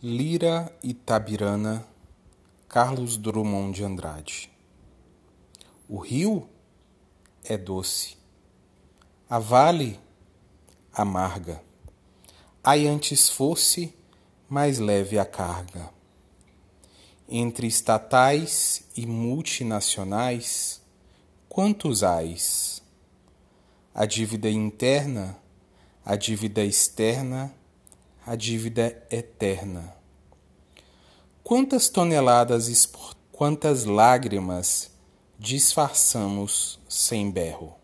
Lira Itabirana, Carlos Drummond de Andrade. O rio é doce, a vale amarga. Ai antes fosse mais leve a carga. Entre estatais e multinacionais, quantos ais? A dívida interna, a dívida externa, a dívida eterna. Quantas toneladas, quantas lágrimas disfarçamos sem berro?